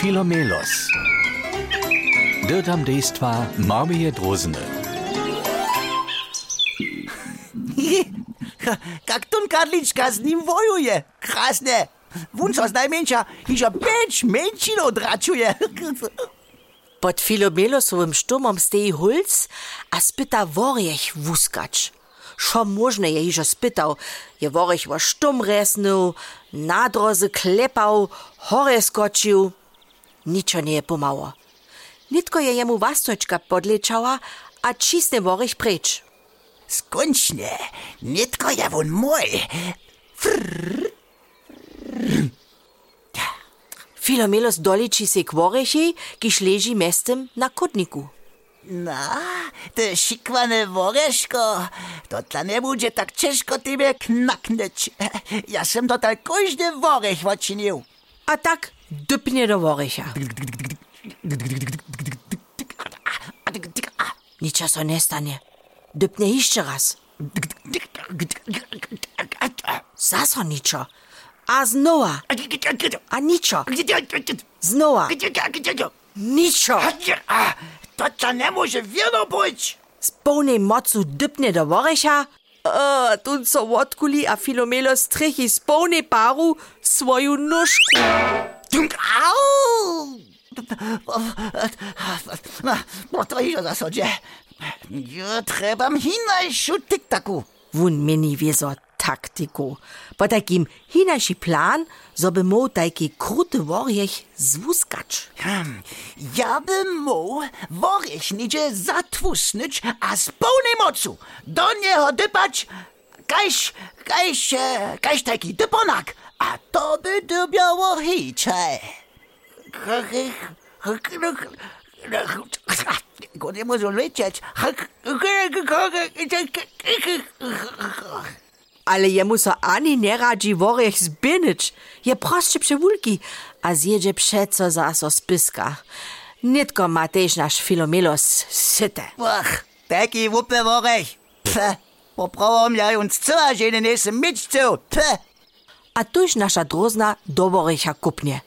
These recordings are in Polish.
Philomelos. Dirtam dejstva Marmie Drozene. Kakton Karlička z njim vojuje. Krasne. Vunco z najmanjša hiža peč menšino odračuje. Pod Filomelosovým štomom stejí hulc a spýta voriech vúskač. Šo možné je hiža spýtal. Je voriech vo štom resnil, na droze klepal, hore skočil. Niczo nie je pomało. Nitko je jemu wastočka podlečała, a čisty woriech precz. Skończne. Nitko ja won mój. Filomelos doliči se k worichi, kiž leži mestem na kotniku. Na, te szikwane woreszko, to dla nie będzie tak ciężko tybie knaknąć. Ja sem to tak każdy worech. A tak dypnie do woricha. Niczo so nie stanie. Dypnie jeszcze raz. Zaso niczo. A znowa. A niczo. Znowa. Niczo. To to nie może wielo być. Z pełnej mocu dypnie do woricha. A tu co odkuli, a Filomelo strychi z pełnej paru swoją nóżku. Au! No to iż o zasadzie. Ja trzeba hinajszu tiktaku. Wun meni wieso taktiku. Po takim hinaši plan, so by mógł taki kruty woriech zwuskać. Hmm, Ja bym mógł worech nidzie zatwusnąć, a z pełnej mocu do niego dypać kajś, kajś, kajś taki dyponak, a to by dobiało hicze. Go nie może lecieć. Ale jemu so ani nie radzi woriech zbynyć. Je prostsze przewulki, a zjedzie przeco zaso spiska. Nitko ma też nasz Filomelos syte. Ach, taki wuppe worech. Pfe, popravom ja uns cała žene nesem mičcev. Pfe. A tuž nasza drozna do woricha kupnie.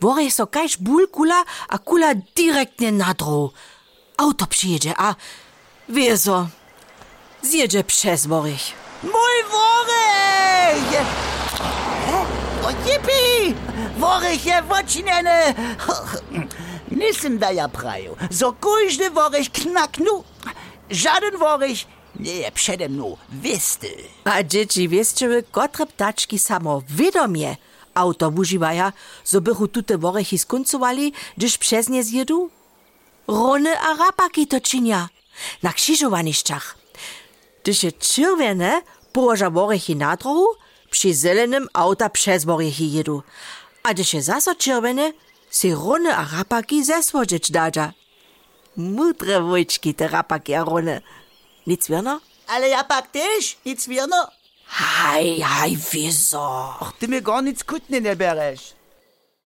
Woriech so kajś ból kula, a kula direktnie na drogę. Auto przyjedzie, a wieso zjedzie przez woriech. Mój worech! O jipi! Worech je wočinene! Nisem da ja praju. So każdy worech knaknu. Żaden worech nie przede mną, wisty. A dzieci wieszczyły, kotre ptaczki samo wiadomie auto używają, so bychu tute worechy skońcowali, gdyż przez nie zjedu? Rony a rapaki to czynia. Na krzyżowaniszczach. Gdyż je czerwone położa worechy na drogu, przy zelenym auta przez worechy jedu. A gdyż je zaso czerwone, se rony a rapaki zeswodzić dadza. Mudre wojczki te rapaki a rony. Nicht Zwirner? Alle ja praktisch, nicht Zwirner. Hei, hei, wieso? Ach, du mir gar nichts gut in der Bereich.